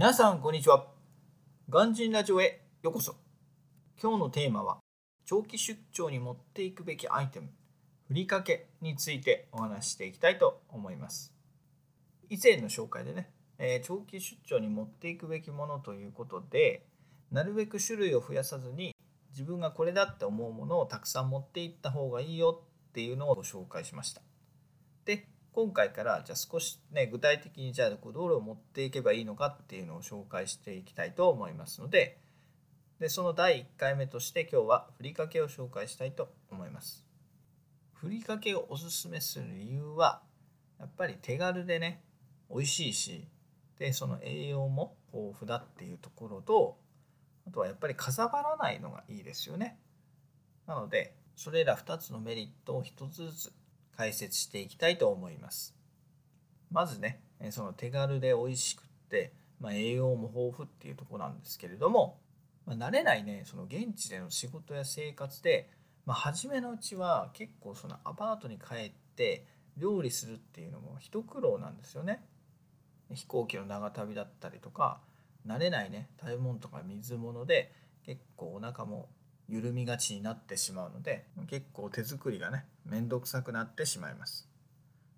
皆さんこんにちは。鑑真ラジオへようこそ。今日のテーマは長期出張に持っていくべきアイテムふりかけについてお話ししていきたいと思います。以前の紹介でね、えー、長期出張に持っていくべきものということでなるべく種類を増やさずに自分がこれだって思うものをたくさん持っていった方がいいよっていうのをご紹介しました。で今回からじゃあ少しね具体的にじゃあどれを持っていけばいいのかっていうのを紹介していきたいと思いますのででその第1回目として今日はふりかけを紹介したいと思います。ふりかけをおすすめする理由はやっぱり手軽でね美味しいしでその栄養も豊富だっていうところとあとはやっぱりかさばらないのがいいですよね。なのでそれら2つのメリットを1つずつ解説していきたいと思います。まずねその手軽で美味しくって、まあ、栄養も豊富っていうとこなんですけれども、まあ、慣れないねその現地での仕事や生活で、まあ、初めのうちは結構そのアパートに帰って料理するっていうのも一苦労なんですよね。飛行機の長旅だったりとか慣れないね食べ物とか水物で結構お腹も緩みがちになってしまうので結構手作りがね面倒くさくなってしまいます、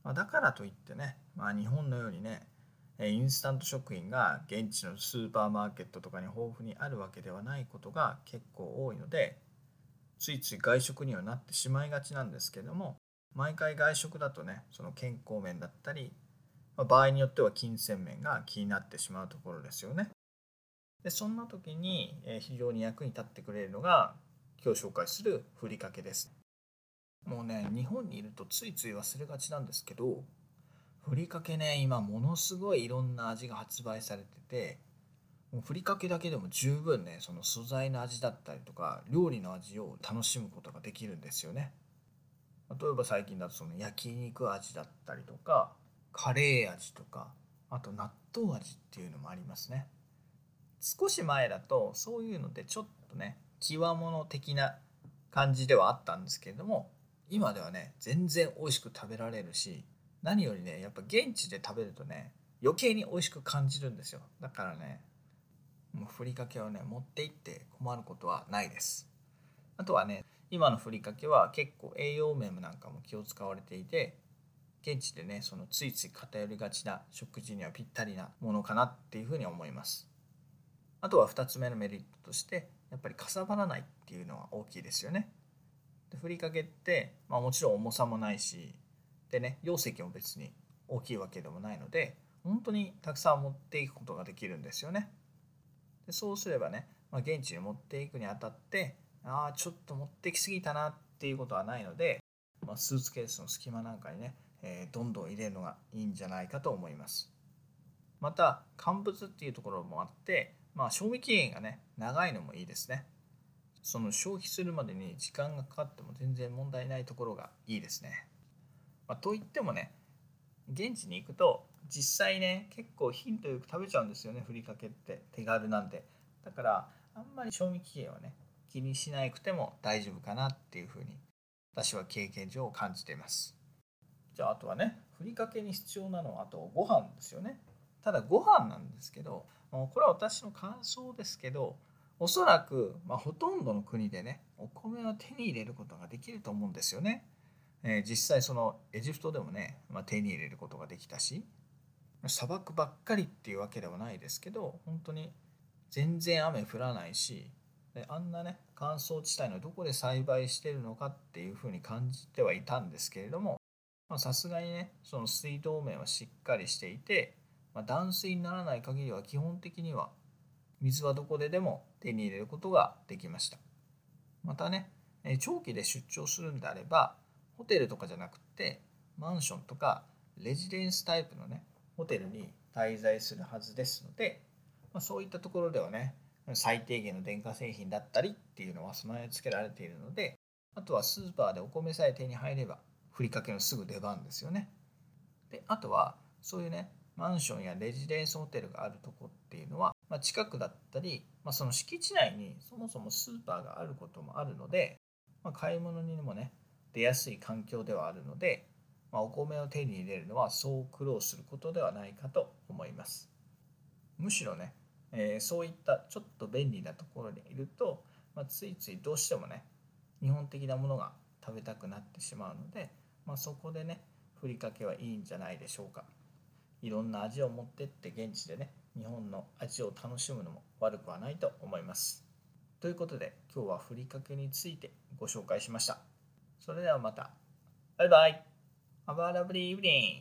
まあ、だからといってね、まあ、日本のようにねインスタント食品が現地のスーパーマーケットとかに豊富にあるわけではないことが結構多いのでついつい外食にはなってしまいがちなんですけども毎回外食だとねその健康面だったり、まあ、場合によっては金銭面が気になってしまうところですよね。でそんな時に非常に役に立ってくれるのが今日紹介するふりかけです。もうね日本にいるとついつい忘れがちなんですけどふりかけね今ものすごいいろんな味が発売されててもうふりかけだけでも十分ねその素材の味だったりとか料理の味を楽しむことができるんですよね。例えば最近だとその焼肉味だったりとかカレー味とかあと納豆味っていうのもありますね。少し前だとそういうのでちょっとね極物的な感じではあったんですけれども今ではね全然美味しく食べられるし何よりねやっぱ現地で食べるとね余計に美味しく感じるんですよ。だからねもうふりかけをね持って行って困ることはないです。あとはね今のふりかけは結構栄養面なんかも気を使われていて現地でねそのついつい偏りがちな食事にはぴったりなものかなっていうふうに思います。あとは2つ目のメリットとしてやっぱりかさばらないっていうのは大きいですよね。でふりかけって、まあ、もちろん重さもないしでね容積も別に大きいわけでもないので本当にたくさん持っていくことができるんですよね。でそうすればね、まあ、現地に持っていくにあたってああちょっと持ってきすぎたなっていうことはないので、まあ、スーツケースの隙間なんかにね、えー、どんどん入れるのがいいんじゃないかと思います。また乾物っていうところもあってまあ賞味期限がね長いのもいいですね。その消費するまでに時間がかかっても全然問題ないところがいいですね、まあ、といってもね現地に行くと実際ね結構頻度よく食べちゃうんですよねふりかけって手軽なんでだからあんまり賞味期限はね気にしなくても大丈夫かなっていうふうに私は経験上感じています。じゃああとはねふりかけに必要なのはあとご飯ですよね。ただご飯なんですけどこれは私の感想ですけどおそらく、まあ、ほとんどの国でねお米を手に入れることができると思うんですよね。えー、実際そのエジプトでもね、まあ、手に入れることができたし砂漠ばっかりっていうわけではないですけど本当に全然雨降らないしであんなね乾燥地帯のどこで栽培してるのかっていうふうに感じてはいたんですけれどもさすがにねその水道面はしっかりしていてまあ、断水にならない限りは基本的には水はどこででも手に入れることができました。またね長期で出張するんであればホテルとかじゃなくてマンションとかレジデンスタイプのねホテルに滞在するはずですので、まあ、そういったところではね最低限の電化製品だったりっていうのは備え付けられているのであとはスーパーでお米さえ手に入ればふりかけのすぐ出番ですよね。であとはそういうねマンションやレジデンスホテルがあるとこっていうのは、まあ、近くだったり、まあ、その敷地内にそもそもスーパーがあることもあるので、まあ、買い物にもね出やすい環境ではあるので、まあ、お米を手に入れるのはそう苦労することではないかと思います。むしろね、えー、そういったちょっと便利なところにいると、まあ、ついついどうしてもね日本的なものが食べたくなってしまうので、まあ、そこでねふりかけはいいんじゃないでしょうか。いろんな味を持ってって現地でね日本の味を楽しむのも悪くはないと思います。ということで今日はふりかけについてご紹介しました。それではまた。バイバイ。Have a lovely